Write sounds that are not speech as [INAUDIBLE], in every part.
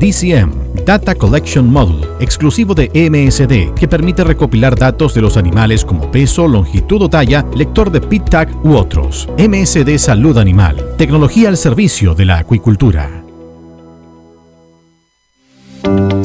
DCM, Data Collection Module, exclusivo de MSD, que permite recopilar datos de los animales como peso, longitud o talla, lector de PIT tag u otros. MSD Salud Animal, tecnología al servicio de la acuicultura.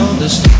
misunderstood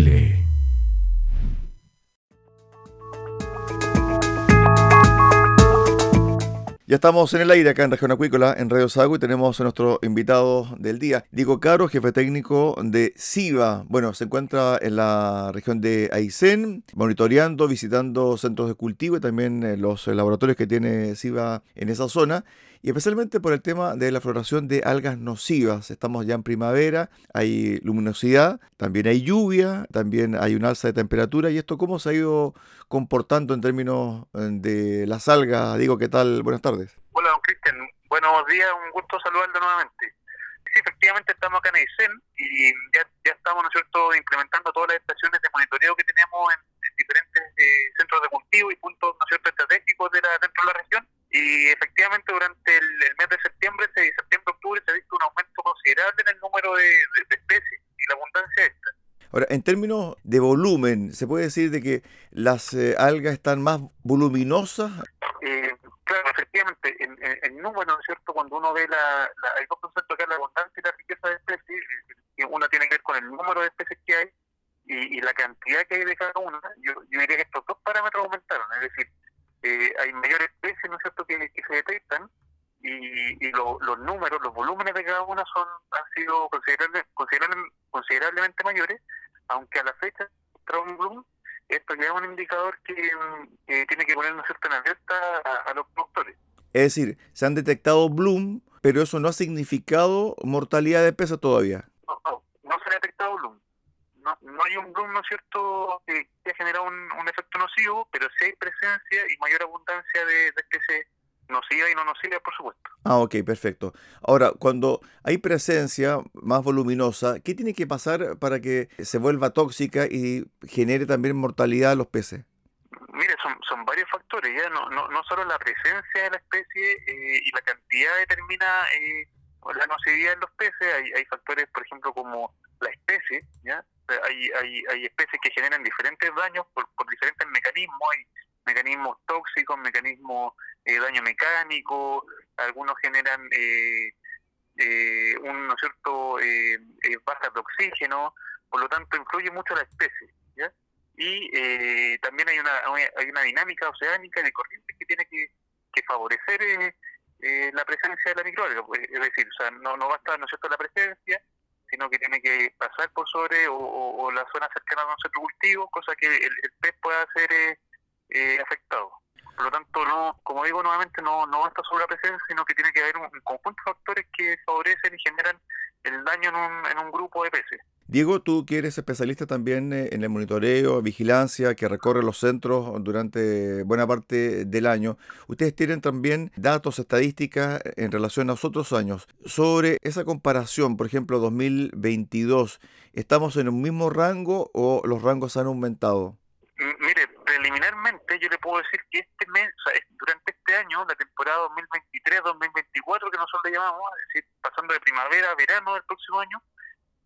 Ya estamos en el aire acá en Región Acuícola, en Radio Sago, y tenemos a nuestro invitado del día, Diego Caro, jefe técnico de SIVA. Bueno, se encuentra en la región de Aysén, monitoreando, visitando centros de cultivo y también eh, los laboratorios que tiene SIVA en esa zona y especialmente por el tema de la floración de algas nocivas. Estamos ya en primavera, hay luminosidad, también hay lluvia, también hay un alza de temperatura y esto cómo se ha ido comportando en términos eh, de las algas. Digo, ¿qué tal? Buenas tardes. Hola, don Cristian. Buenos días, un gusto saludarlo nuevamente. Sí, efectivamente estamos acá en Aysén y ya, estamos, ¿no cierto?, implementando todas las estaciones de monitoreo que tenemos en, diferentes eh, centros de cultivo y puntos, ¿no cierto?, estratégicos de la, dentro de la región y efectivamente durante el, mes de septiembre, septiembre-octubre, se ha visto un aumento considerable en el número de, especies y la abundancia esta. Ahora, en términos de volumen, ¿se puede decir de que las eh, algas están más voluminosas? Eh, claro, efectivamente, en, en, número, ¿no es cierto? Cuando uno ve la, hay dos conceptos que es la abundancia y la riqueza de especies, que una tiene que ver con el número de especies que hay y, la cantidad que hay de cada una, yo, yo diría que estos dos parámetros aumentaron, es decir, eh, hay mayores especies, ¿no es cierto?, que, se detectan y, los números, los volúmenes de cada una son han sido considerable, considerablemente mayores, aunque a la fecha, Bloom esto ya es un indicador que, tiene que ponernos cierta en alerta a, los productores. Es decir, se han detectado bloom, pero eso no ha significado mortalidad de peces todavía. No, no, se ha detectado bloom. No, hay un bloom, ¿no es cierto?, que, ha generado un, efecto nocivo, pero sí hay presencia y mayor abundancia de, de especies nociva y no nociva, por supuesto. Ah, ok, perfecto. Ahora, cuando hay presencia más voluminosa, ¿qué tiene que pasar para que se vuelva tóxica y genere también mortalidad a los peces? Mire, son, son varios factores, ya no, no, no solo la presencia de la especie eh, y la cantidad determina eh, la nocividad en los peces, hay, hay factores, por ejemplo, como la especie. Hay, hay, hay especies que generan diferentes daños por, por diferentes mecanismos, hay mecanismos tóxicos, mecanismos eh, daño mecánico, algunos generan eh, eh, un ¿no cierto eh, eh, bajas de oxígeno, por lo tanto influye mucho la especie. ¿ya? Y también hay una, hay una dinámica oceánica de corrientes que tiene que, que favorecer la presencia de la microalga. Pues, es decir, o sea, no, no basta ¿no cierto? la presencia, sino que tiene que pasar por sobre o, la zona cercana a un centro cultivo, cosa que el, pez pueda ser afectado. Por lo tanto, no, como digo nuevamente, no, no basta solo la presencia, sino que tiene que haber un, conjunto de factores que favorecen y generan el daño en un, en un grupo de peces. Diego, tú que eres especialista también eh, en el monitoreo, vigilancia, que recorre los centros durante buena parte del año. Ustedes tienen también datos, estadísticas en relación a los otros años. Sobre esa comparación, por ejemplo, 2022, ¿estamos en un mismo rango o los rangos han aumentado? Mire, preliminarmente yo le puedo decir que este mes, durante este año, la temporada 2023-2024 que nosotros le llamamos, es decir, pasando de primavera a verano del próximo año,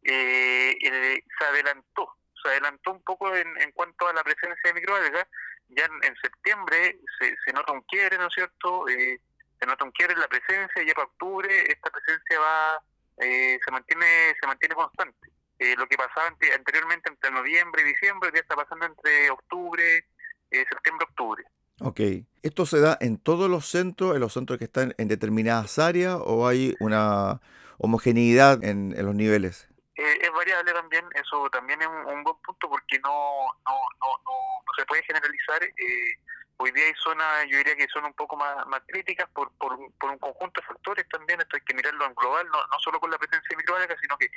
eh, se adelantó, se adelantó un poco en, cuanto a la presencia de microalgas. Ya en, septiembre se, se, nota un quiebre, ¿no es cierto? Eh, se nota un quiebre en la presencia, ya para octubre esta presencia va eh, se mantiene se mantiene constante. Eh, lo que pasaba anteriormente entre noviembre y diciembre, ya está pasando entre octubre, eh, septiembre-octubre. Ok. ¿Esto se da en todos los centros, en los centros que están en determinadas áreas, o hay una homogeneidad en, los niveles? Eh, es variable también, eso también es un, buen punto porque no, no, no, no, se puede generalizar. Eh, hoy día hay zonas, yo diría que son un poco más, más críticas por, por, por un conjunto de factores también, esto hay que mirarlo en global, no, no solo con la presencia de microalgas, sino que,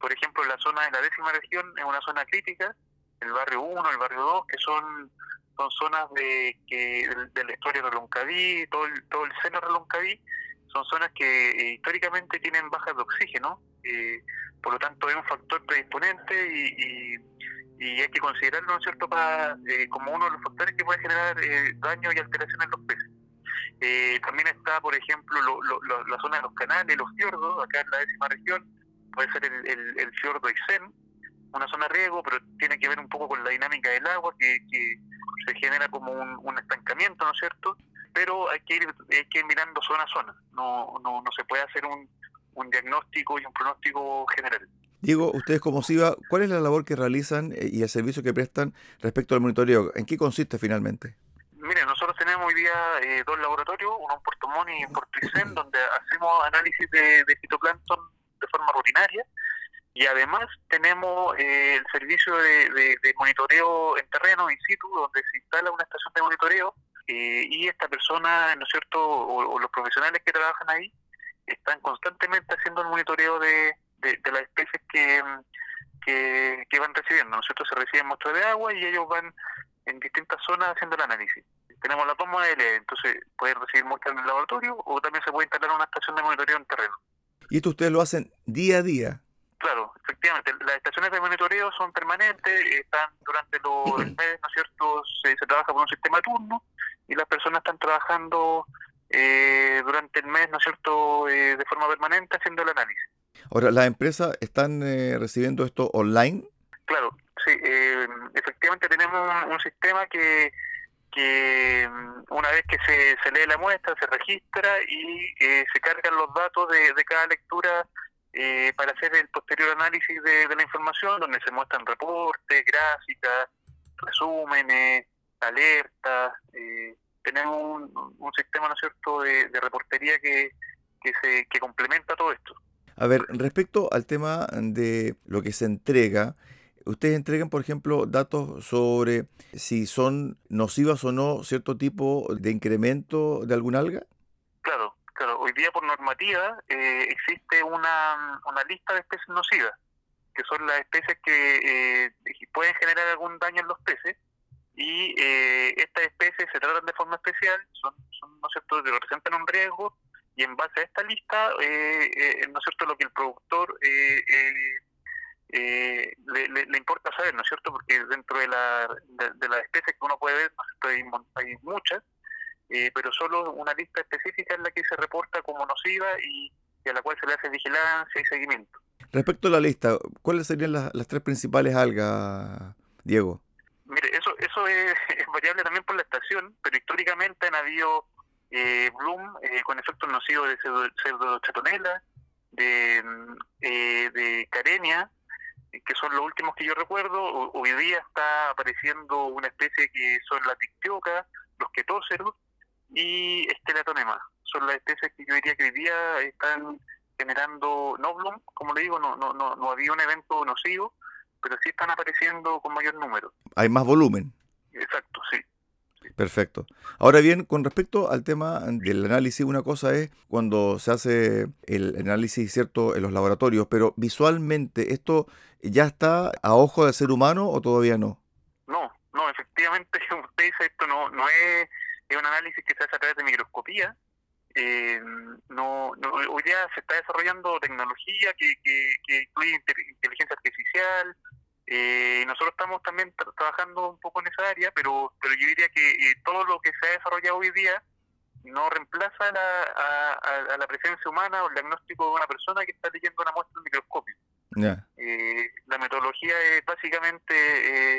por ejemplo, la zona de la décima región es una zona crítica, el barrio 1, el barrio 2, que son son zonas de que del, estuario de Reloncaví, todo el, todo el seno de Reloncaví, son zonas que eh, históricamente tienen bajas de oxígeno, eh, por lo tanto es un factor predisponente y, y, hay que considerarlo, ¿no es cierto?, para, eh, como uno de los factores que puede generar daño y alteraciones en los peces. también está, por ejemplo, la zona de los canales, los fiordos, acá en la décima región, puede ser el, fiordo Isen, una zona riego, pero tiene que ver un poco con la dinámica del agua, que, que se genera como un, estancamiento, ¿no es cierto? Pero hay que ir, hay que ir mirando zona a zona, no, no, no se puede hacer un, un diagnóstico y un pronóstico general. Diego, ustedes como SIVA, ¿cuál es la labor que realizan eh, y el servicio que prestan respecto al monitoreo? ¿En qué consiste finalmente? Mire, nosotros tenemos hoy día eh, dos laboratorios, uno en Puerto Montt y en Puerto Isen, donde hacemos análisis de, de fitoplancton de forma rutinaria y además tenemos eh, el servicio de, monitoreo en terreno, in situ, donde se instala una estación de monitoreo eh, y esta persona, ¿no es cierto?, o, los profesionales que trabajan ahí, están constantemente haciendo el monitoreo de, las especies que, que, van recibiendo. ¿no es cierto?, se reciben muestras de agua y ellos van en distintas zonas haciendo el análisis. Tenemos las dos modalidades, entonces pueden recibir muestras en el laboratorio o también se puede instalar una estación de monitoreo en terreno. ¿Y esto ustedes lo hacen día a día? Claro, efectivamente, las estaciones de monitoreo son permanentes, están durante los [CLEARS THROAT] meses, ¿no es cierto? Se, trabaja por un sistema turno y las personas están trabajando eh, durante el mes, ¿no es cierto?, eh, de forma permanente haciendo el análisis. Ahora, ¿las empresas están eh, recibiendo esto online? Claro, sí, efectivamente tenemos un, sistema que, que mm, una vez que se, se lee la muestra, se registra y se cargan los datos de, de cada lectura eh, para hacer el posterior análisis de, la información, donde se muestran reportes, gráficas, resúmenes, alertas. Eh, tenemos un, sistema, ¿no es cierto?, de, reportería que, que, se, que complementa todo esto. A ver, respecto al tema de lo que se entrega, ¿Ustedes entregan, por ejemplo, datos sobre si son nocivas o no cierto tipo de incremento de algún alga? Claro, claro. Hoy día por normativa eh, existe una, una lista de especies nocivas, que son las especies que eh, pueden generar algún daño en los peces y eh, estas especies se tratan de forma especial, son, son ¿no es cierto?, representan un riesgo y en base a esta lista, eh, eh, ¿no es cierto?, lo que el productor eh, eh le, le, importa saber, ¿no es cierto?, porque dentro de, la, de, las especies que uno puede ver, hay, hay muchas, pero solo una lista específica es la que se reporta como nociva y, y, a la cual se le hace vigilancia y seguimiento. Respecto a la lista, ¿cuáles serían las, las tres principales algas, Diego? Mire, eso, eso [LAUGHS] es, variable también por la estación, pero históricamente han habido eh, bloom eh, con efectos nocivos de pseudochatonela, de, eh, de carenia, que son los últimos que yo recuerdo. Hoy día está apareciendo una especie que son la tictioca, los ketóceros y estelatonema. Son las especies que yo diría que hoy día están generando no bloom, como le digo, no, no, no, no había un evento nocivo, pero sí están apareciendo con mayor número. Hay más volumen. Exacto, sí. Perfecto. Ahora bien, con respecto al tema del análisis, una cosa es cuando se hace el análisis, ¿cierto?, en los laboratorios, pero visualmente, ¿esto ya está a ojo del ser humano o todavía no? No, no, efectivamente, [LAUGHS] como usted dice, esto no, no es, es un análisis que se hace a través de microscopía. Eh, no, no, hoy día se está desarrollando tecnología que, que, que incluye inteligencia artificial, eh, nosotros estamos también trabajando un poco en esa área, pero, pero yo diría que eh, todo lo que se ha desarrollado hoy día no reemplaza la, a, la presencia humana o el diagnóstico de una persona que está leyendo una muestra en microscopio. Eh, la metodología es básicamente,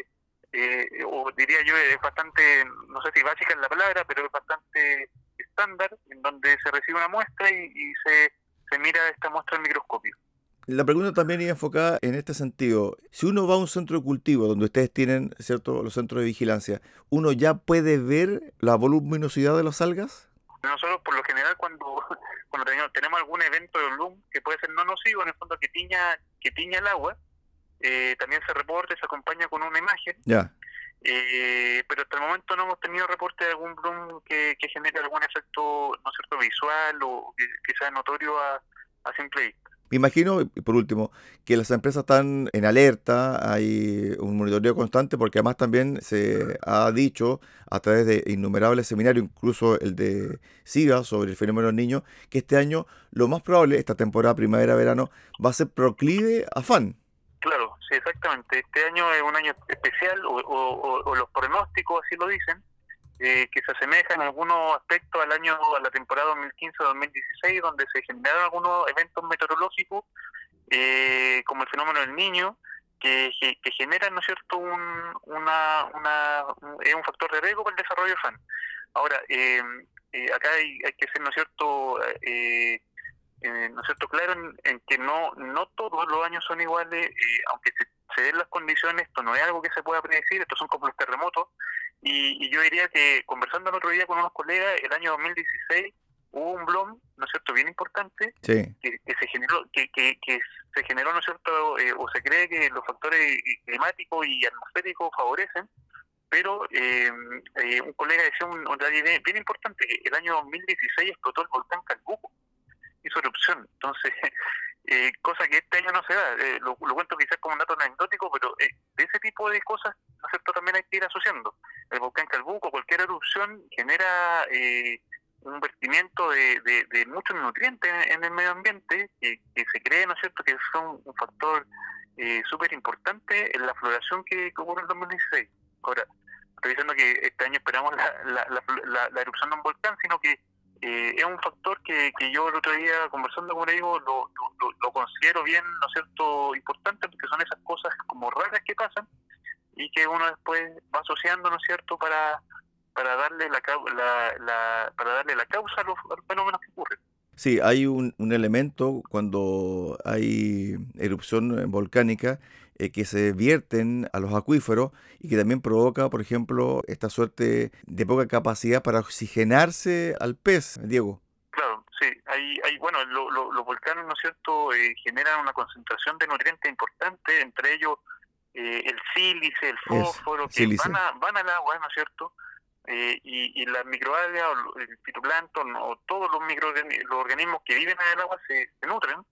eh, o diría yo, es bastante, no sé si básica en la palabra, pero es bastante estándar, en donde se recibe una muestra y, y se, se mira esta muestra en microscopio. La pregunta también iba enfocada en este sentido. Si uno va a un centro de cultivo donde ustedes tienen, ¿cierto?, los centros de vigilancia, ¿uno ya puede ver la voluminosidad de las algas? Nosotros, por lo general, cuando, [LAUGHS] cuando tenemos algún evento de bloom que puede ser no nocivo, en el fondo que tiña, que tiña el agua, eh, también se reporta y se acompaña con una imagen. Ya. Eh, pero hasta el momento no hemos tenido reporte de algún bloom que, que genere algún efecto, no cierto, visual o que, que sea notorio a, a simple vista. Me imagino, y por último, que las empresas están en alerta, hay un monitoreo constante, porque además también se ha dicho a través de innumerables seminarios, incluso el de SIGA sobre el fenómeno del niño, que este año lo más probable, esta temporada primavera-verano, va a ser proclive a fan. Claro, sí, exactamente. Este año es un año especial, o, o, o los pronósticos así lo dicen, eh, que se asemeja en algunos aspectos al año, a la temporada 2015-2016, donde se generaron algunos eventos meteorológicos, eh, como el fenómeno del niño, que, que, generan, ¿no es cierto?, un, una, una, un factor de riesgo para el desarrollo FAN. Ahora, eh, eh, acá hay, hay, que ser, ¿no es cierto?, eh, eh, ¿no es cierto?, claro en, en, que no, no todos los años son iguales, aunque se, se den las condiciones, esto no es algo que se pueda predecir, estos son como los terremotos, y, y, yo diría que conversando el otro día con unos colegas, el año 2016 hubo un blom, ¿no es cierto?, bien importante, sí. que, que, se generó, que, que, que, se generó, ¿no es cierto?, eh, o se cree que los factores climáticos y atmosféricos favorecen, pero eh, eh, un colega decía un, un bien, bien importante, que el año 2016 explotó el volcán Calbuco, hizo erupción, entonces eh, cosa que este año no se da. Eh, lo, cuento quizás como un dato anecdótico, pero eh, de ese tipo de cosas, ¿no también hay que ir asociando. El volcán Calbuco, cualquier erupción genera eh, un vertimiento de, de, muchos nutrientes en, el medio ambiente que, que, se cree, ¿no es cierto?, que son un factor eh, súper importante en la floración que, que, ocurre en 2016. Ahora, estoy diciendo que este año esperamos la, la, la, la erupción de un volcán, sino que eh, es un factor que, que yo el otro día conversando con digo lo, lo, lo, considero bien, ¿no es cierto?, importante porque son esas cosas como raras que pasan y que uno después va asociando, ¿no es cierto?, para, para darle la, la, la para darle la causa a los, a los fenómenos que ocurren. Sí, hay un, un, elemento cuando hay erupción volcánica eh, que se vierten a los acuíferos y que también provoca, por ejemplo, esta suerte de poca capacidad para oxigenarse al pez, Diego. Claro, sí, hay, hay bueno, lo, lo, los volcanes, ¿no es cierto?, eh, generan una concentración de nutrientes importante, entre ellos eh, el sílice, el fósforo, que van, a, van al agua, ¿no es cierto? Eh, y, y las microalgas, el fitoplancton o todos los microorganismos que viven en el agua se, nutren.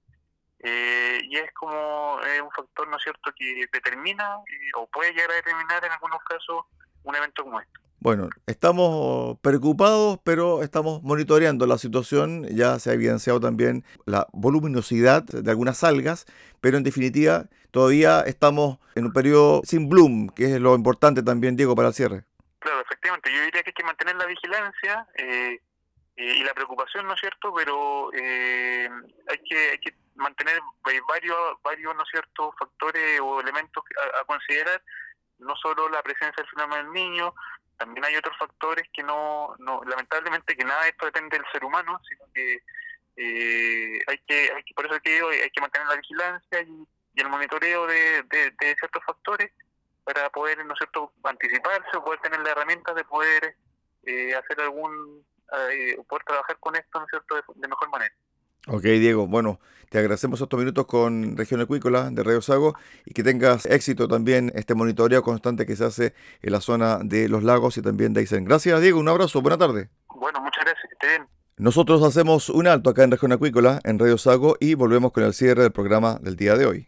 Eh, y es como un factor, ¿no es cierto?, que determina o puede llegar a determinar en algunos casos un evento como este. Bueno, estamos preocupados, pero estamos monitoreando la situación. Ya se ha evidenciado también la voluminosidad de algunas algas, pero en definitiva todavía estamos en un periodo sin bloom, que es lo importante también, Diego, para el cierre. Claro, efectivamente. Yo diría que hay que mantener la vigilancia eh, eh, y la preocupación, ¿no es cierto? Pero eh, hay, que, hay que mantener varios, varios ¿no cierto?, factores o elementos a, considerar no solo la presencia del fenómeno del niño, también hay otros factores que no, no lamentablemente que nada de esto depende del ser humano, sino que eh, hay que, hay que por eso que, hay que mantener la vigilancia y, el monitoreo de, de, ciertos factores para poder no cierto anticiparse o poder tener la herramienta de poder eh, hacer algún eh, poder trabajar con esto no cierto de mejor manera Ok, Diego. Bueno, te agradecemos estos minutos con Región Acuícola de Radio Sago y que tengas éxito también este monitoreo constante que se hace en la zona de los lagos y también de Aysén. Gracias, Diego. Un abrazo. Buena tarde. Bueno, muchas gracias. Que esté bien. Nosotros hacemos un alto acá en Región Acuícola, en Radio Sago, y volvemos con el cierre del programa del día de hoy.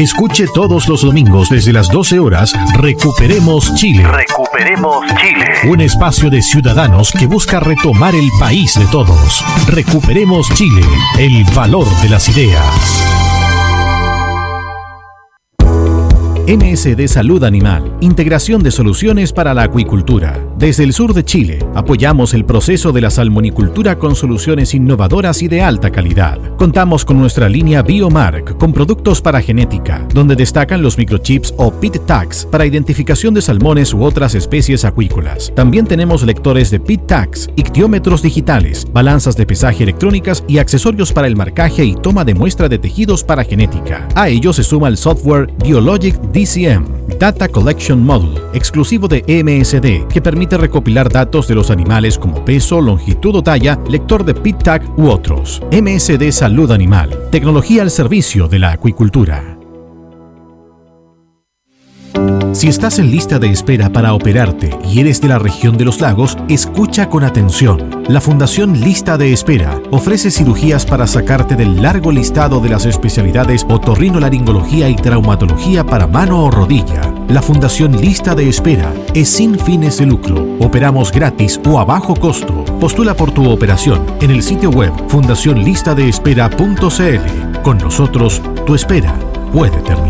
Escuche todos los domingos desde las 12 horas Recuperemos Chile. Recuperemos Chile. Un espacio de ciudadanos que busca retomar el país de todos. Recuperemos Chile. El valor de las ideas. MSD Salud Animal, integración de soluciones para la acuicultura. Desde el sur de Chile, apoyamos el proceso de la salmonicultura con soluciones innovadoras y de alta calidad. Contamos con nuestra línea Biomark con productos para genética, donde destacan los microchips o pit tags para identificación de salmones u otras especies acuícolas. También tenemos lectores de pit tags, ictiómetros digitales, balanzas de pesaje electrónicas y accesorios para el marcaje y toma de muestra de tejidos para genética. A ello se suma el software Biologic DCM, Data Collection Module, exclusivo de MSD, que permite recopilar datos de los animales como peso, longitud o talla, lector de PIT-TAG u otros. MSD Salud Animal, tecnología al servicio de la acuicultura. Si estás en lista de espera para operarte y eres de la región de los lagos, escucha con atención. La Fundación Lista de Espera ofrece cirugías para sacarte del largo listado de las especialidades otorrinolaringología y traumatología para mano o rodilla. La Fundación Lista de Espera es sin fines de lucro. Operamos gratis o a bajo costo. Postula por tu operación en el sitio web fundacionlistadeespera.cl. Con nosotros, tu espera puede terminar.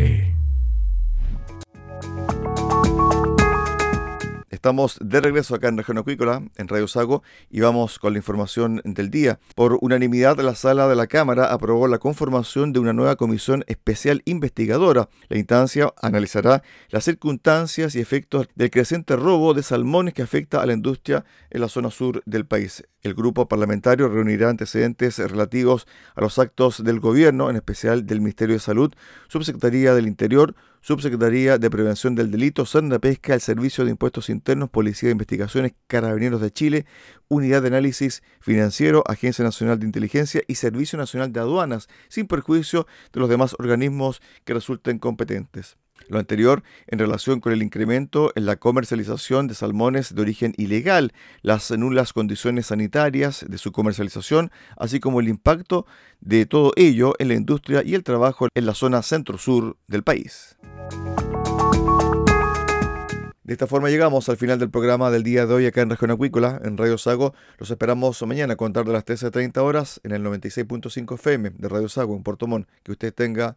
day. Estamos de regreso acá en Región Acuícola, en Radio Sago, y vamos con la información del día. Por unanimidad, la sala de la Cámara aprobó la conformación de una nueva comisión especial investigadora. La instancia analizará las circunstancias y efectos del creciente robo de salmones que afecta a la industria en la zona sur del país. El grupo parlamentario reunirá antecedentes relativos a los actos del gobierno, en especial del Ministerio de Salud, Subsecretaría del Interior, Subsecretaría de Prevención del Delito, de Pesca, el Servicio de Impuestos Internos, Policía de Investigaciones, Carabineros de Chile, Unidad de Análisis Financiero, Agencia Nacional de Inteligencia y Servicio Nacional de Aduanas, sin perjuicio de los demás organismos que resulten competentes. Lo anterior en relación con el incremento en la comercialización de salmones de origen ilegal, las nulas condiciones sanitarias de su comercialización, así como el impacto de todo ello en la industria y el trabajo en la zona centro-sur del país. De esta forma llegamos al final del programa del día de hoy acá en Región Acuícola, en Radio Sago. Los esperamos mañana a contar de las 13.30 horas en el 96.5 FM de Radio Sago en Puerto Montt. Que usted tenga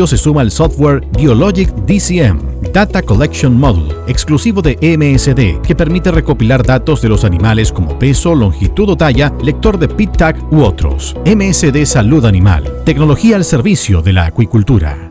se suma el software Biologic DCM, Data Collection Module, exclusivo de MSD, que permite recopilar datos de los animales como peso, longitud o talla, lector de pit tag u otros. MSD Salud Animal, tecnología al servicio de la acuicultura.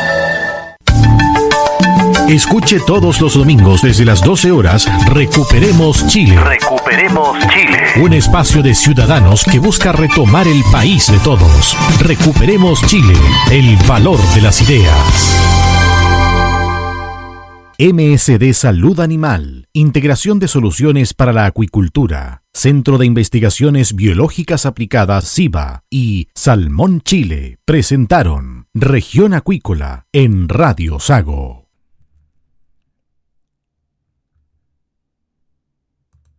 Escuche todos los domingos desde las 12 horas Recuperemos Chile. Recuperemos Chile. Un espacio de ciudadanos que busca retomar el país de todos. Recuperemos Chile. El valor de las ideas. MSD Salud Animal. Integración de soluciones para la acuicultura. Centro de Investigaciones Biológicas Aplicadas SIBA y Salmón Chile presentaron Región Acuícola en Radio Sago.